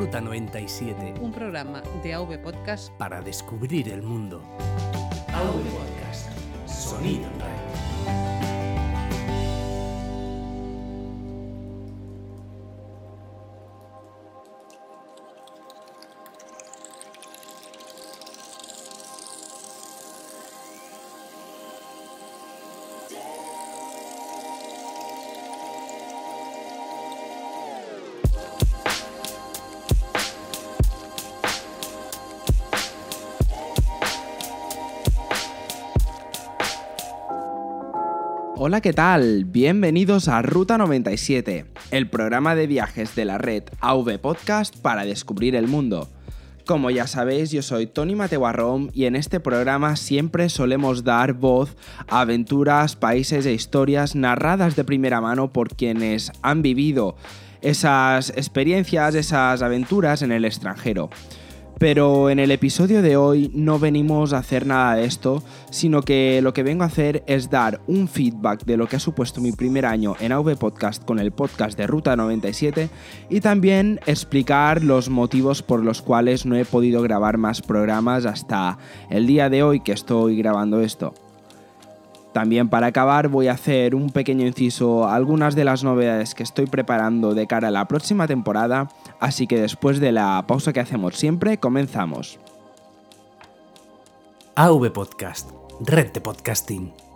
Ruta 97. Un programa de AV Podcast para descubrir el mundo. AV Podcast. Sonido Hola, ¿qué tal? Bienvenidos a Ruta 97, el programa de viajes de la red AV Podcast para descubrir el mundo. Como ya sabéis, yo soy Tony Matewarrom y en este programa siempre solemos dar voz a aventuras, países e historias narradas de primera mano por quienes han vivido esas experiencias, esas aventuras en el extranjero. Pero en el episodio de hoy no venimos a hacer nada de esto, sino que lo que vengo a hacer es dar un feedback de lo que ha supuesto mi primer año en AV Podcast con el podcast de Ruta 97 y también explicar los motivos por los cuales no he podido grabar más programas hasta el día de hoy que estoy grabando esto. También para acabar voy a hacer un pequeño inciso a algunas de las novedades que estoy preparando de cara a la próxima temporada, así que después de la pausa que hacemos siempre, comenzamos. AV Podcast. Red de podcasting.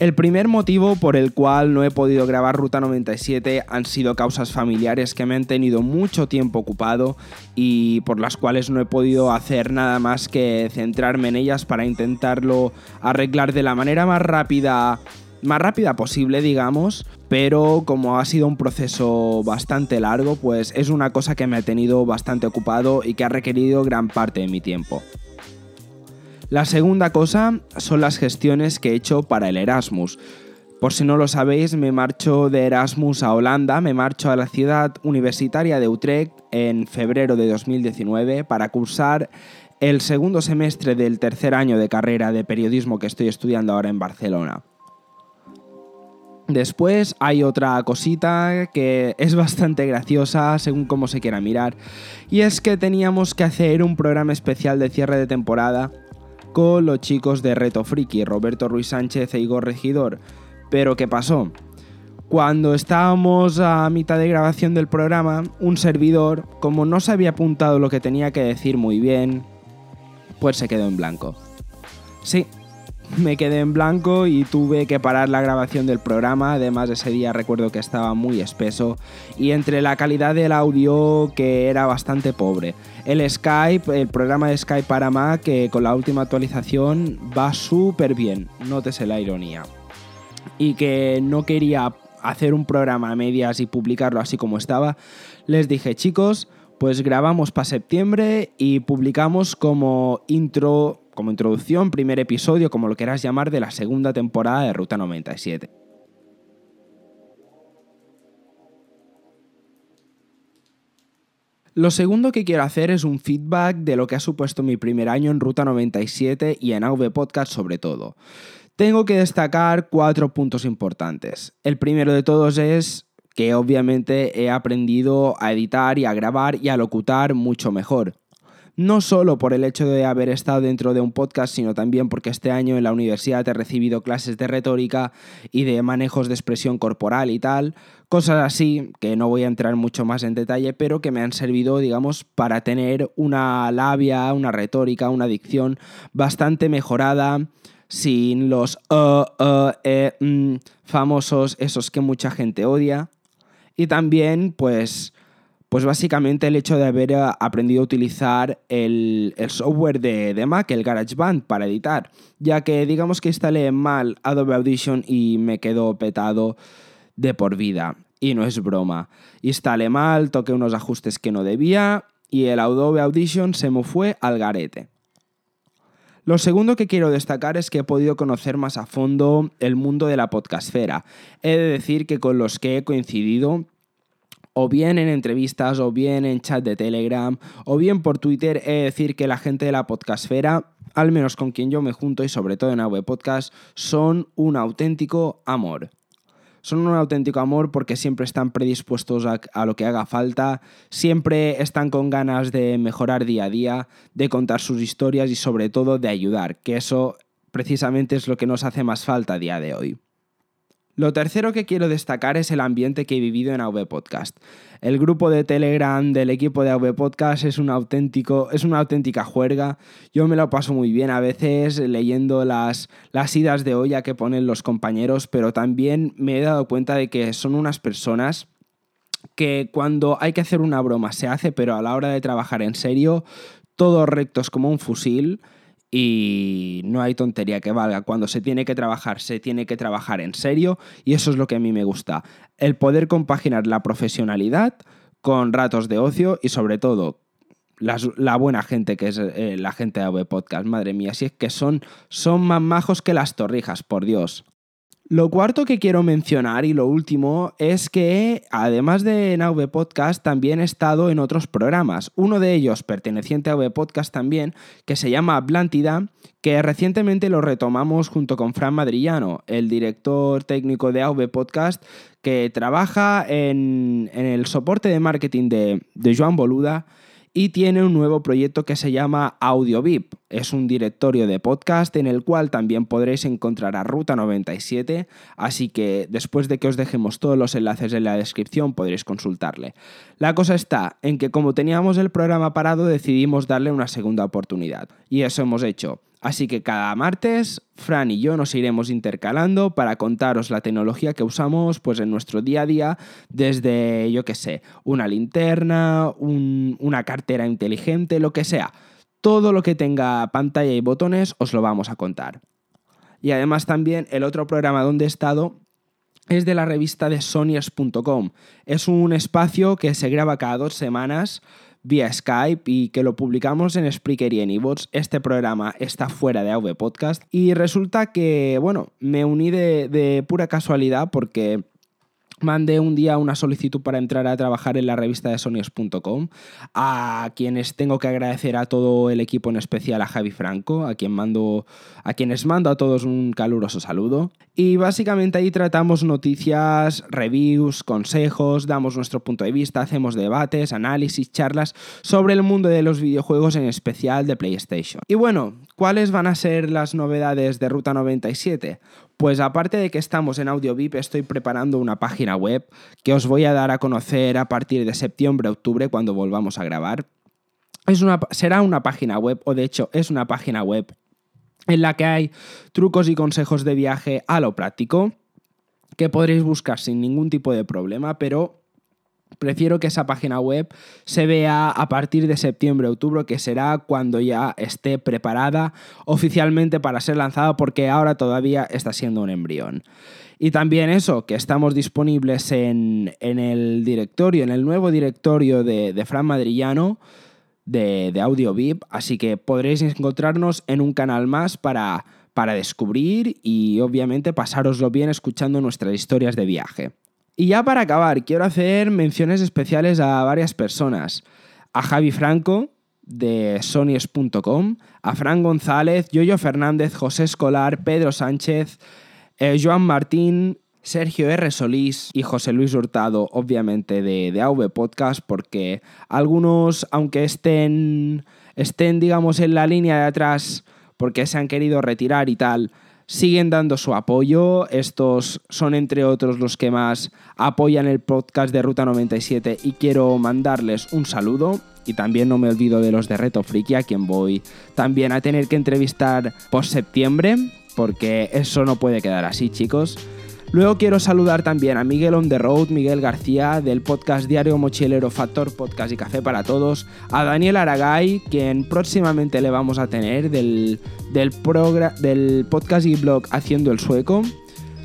El primer motivo por el cual no he podido grabar Ruta 97 han sido causas familiares que me han tenido mucho tiempo ocupado y por las cuales no he podido hacer nada más que centrarme en ellas para intentarlo arreglar de la manera más rápida más rápida posible, digamos, pero como ha sido un proceso bastante largo, pues es una cosa que me ha tenido bastante ocupado y que ha requerido gran parte de mi tiempo. La segunda cosa son las gestiones que he hecho para el Erasmus. Por si no lo sabéis, me marcho de Erasmus a Holanda, me marcho a la ciudad universitaria de Utrecht en febrero de 2019 para cursar el segundo semestre del tercer año de carrera de periodismo que estoy estudiando ahora en Barcelona. Después hay otra cosita que es bastante graciosa según cómo se quiera mirar, y es que teníamos que hacer un programa especial de cierre de temporada con los chicos de Reto Friki, Roberto Ruiz Sánchez e Igor Regidor. Pero ¿qué pasó? Cuando estábamos a mitad de grabación del programa, un servidor, como no se había apuntado lo que tenía que decir muy bien, pues se quedó en blanco. Sí, me quedé en blanco y tuve que parar la grabación del programa. Además, ese día recuerdo que estaba muy espeso y entre la calidad del audio que era bastante pobre. El Skype, el programa de Skype para Mac, que con la última actualización va súper bien, nótese la ironía. Y que no quería hacer un programa a medias y publicarlo así como estaba, les dije, chicos, pues grabamos para septiembre y publicamos como intro como introducción, primer episodio, como lo quieras llamar, de la segunda temporada de Ruta 97. Lo segundo que quiero hacer es un feedback de lo que ha supuesto mi primer año en Ruta 97 y en AV Podcast sobre todo. Tengo que destacar cuatro puntos importantes. El primero de todos es que obviamente he aprendido a editar y a grabar y a locutar mucho mejor no solo por el hecho de haber estado dentro de un podcast, sino también porque este año en la universidad he recibido clases de retórica y de manejos de expresión corporal y tal, cosas así que no voy a entrar mucho más en detalle, pero que me han servido, digamos, para tener una labia, una retórica, una dicción bastante mejorada sin los uh, uh, eh, mm, famosos, esos que mucha gente odia. Y también, pues, pues básicamente el hecho de haber eh, aprendido a utilizar el, software de, Mac, el GarageBand, para editar, ya que digamos que instalé mal Adobe Audition y me quedó petado de por vida. Y no es broma. Instalé mal, toqué unos ajustes que no debía y el Adobe Audition se me fue al garete. Lo segundo que quiero destacar es que he podido conocer más a fondo el mundo de la podcastfera. He de decir que con los que he coincidido o bien en entrevistas, o bien en chat de Telegram, o bien por Twitter, he de decir que la gente de la podcastfera, al menos con quien yo me junto y sobre todo en AV Podcast, son un auténtico amor. Son un auténtico amor porque siempre están predispuestos a, a, lo que haga falta, siempre están con ganas de mejorar día a día, de contar sus historias y sobre todo de ayudar, que eso precisamente es lo que nos hace más falta a día de hoy. Lo tercero que quiero destacar es el ambiente que he vivido en AV Podcast. El grupo de Telegram del equipo de AV Podcast es un auténtico, es una auténtica juerga. Yo me lo paso muy bien a veces leyendo las, las idas de olla que ponen los compañeros, pero también me he dado cuenta de que son unas personas que cuando hay que hacer una broma se hace, pero a la hora de trabajar en serio, todos rectos como un fusil y no hay tontería que valga. Cuando se tiene que trabajar, se tiene que trabajar en serio y eso es lo que a mí me gusta. El poder compaginar la profesionalidad con ratos de ocio y sobre todo la buena gente que es eh, la gente de AV Podcast. Madre mía, si es que son, son más majos que las torrijas, por Dios. Lo cuarto que quiero mencionar y lo último es que además de en Podcast también he estado en otros programas. Uno de ellos perteneciente a AV Podcast también, que se llama Blántida, que recientemente lo retomamos junto con Fran Madrillano, el director técnico de AV Podcast, que trabaja en, en el soporte de marketing de, de Joan Boluda y tiene un nuevo proyecto que se llama AudioVip. Es un directorio de podcast en el cual también podréis encontrar a Ruta 97, así que después de que os dejemos todos los enlaces en la descripción podréis consultarle. La cosa está en que como teníamos el programa parado decidimos darle una segunda oportunidad y eso hemos hecho. Así que cada martes, Fran y yo nos iremos intercalando para contaros la tecnología que usamos pues, en nuestro día a día, desde, yo qué sé, una linterna, una cartera inteligente, lo que sea. Todo lo que tenga pantalla y botones os lo vamos a contar. Y además también el otro programa donde he estado es de la revista de soniers.com. Es un espacio que se graba cada dos semanas vía Skype y que lo publicamos en Spreaker y en iVoox. Este programa está fuera de AV Podcast y resulta que, bueno, me uní de, de pura casualidad porque mandé un día una solicitud para entrar a trabajar en la revista de sonios.com, a quienes tengo que agradecer a todo el equipo, en especial a Javi Franco, a, quien mando, a quienes mando a todos un caluroso saludo. Y básicamente ahí tratamos noticias, reviews, consejos, damos nuestro punto de vista, hacemos debates, análisis, charlas sobre el mundo de los videojuegos, en especial de PlayStation. Y bueno, ¿cuáles van a ser las novedades de Ruta 97? Pues aparte de que estamos en AudioVip, estoy preparando una página web que os voy a dar a conocer a partir de septiembre-octubre cuando volvamos a grabar. Es una, será una página web, o de hecho es una página web en la que hay trucos y consejos de viaje a lo práctico que podréis buscar sin ningún tipo de problema, pero Prefiero que esa página web se vea a partir de septiembre-octubre, que será cuando ya esté preparada oficialmente para ser lanzada, porque ahora todavía está siendo un embrión. Y también eso, que estamos disponibles en, el directorio, en el nuevo directorio de, Fran Madrillano de, de Audio VIP, así que podréis encontrarnos en un canal más para, para descubrir y obviamente pasároslo bien escuchando nuestras historias de viaje. Y ya para acabar, quiero hacer menciones especiales a varias personas. A Javi Franco, de sonies.com, a Fran González, Yoyo Fernández, José Escolar, Pedro Sánchez, eh, Joan Martín, Sergio R. Solís y José Luis Hurtado, obviamente de, de AV Podcast, porque algunos, aunque estén, estén, digamos, en la línea de atrás porque se han querido retirar y tal, siguen dando su apoyo. Estos son entre otros los que más apoyan el podcast de Ruta 97 y quiero mandarles un saludo. Y también no me olvido de los de Reto Friki, a quien voy también a tener que entrevistar por septiembre, porque eso no puede quedar así, chicos. Luego quiero saludar también a Miguel on the road, Miguel García del podcast Diario Mochilero Factor Podcast y Café para Todos, a Daniel Aragay, quien próximamente le vamos a tener del, del, podcast y blog Haciendo el Sueco.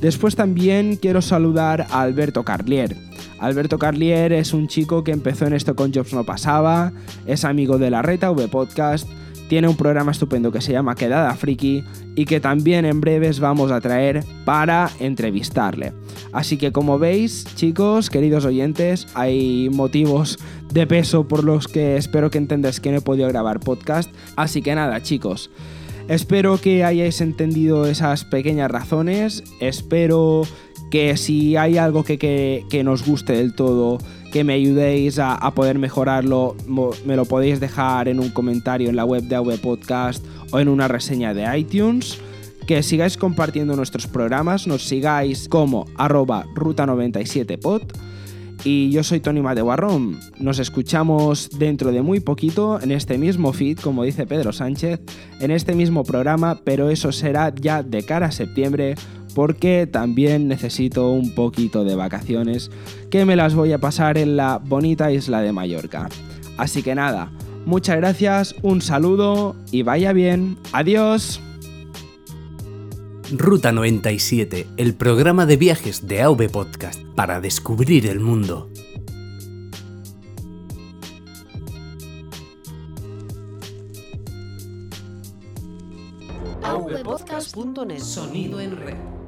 Después también quiero saludar a Alberto Carlier. Alberto Carlier es un chico que empezó en esto con Jobs No Pasaba, es amigo de la Reta V Podcast tiene un programa estupendo que se llama Quedada Friki y que también en breves vamos a traer para entrevistarle. Así que como veis, chicos, queridos oyentes, hay motivos de peso por los que espero que entendáis que no he podido grabar podcast. Así que nada, chicos. Espero que hayáis entendido esas pequeñas razones. Espero que si hay algo que, nos guste del todo, que me ayudéis a, poder mejorarlo, me lo podéis dejar en un comentario en la web de AV Podcast o en una reseña de iTunes. Que sigáis compartiendo nuestros programas, nos sigáis como arroba ruta97pod. Y yo soy Tony Mateguarrón. Nos escuchamos dentro de muy poquito en este mismo feed, como dice Pedro Sánchez, en este mismo programa, pero eso será ya de cara a septiembre porque también necesito un poquito de vacaciones que me las voy a pasar en la bonita isla de Mallorca. Así que nada, muchas gracias, un saludo y vaya bien. Adiós. Ruta 97, el programa de viajes de AV Podcast para descubrir el mundo. avpodcast.net Sonido en red.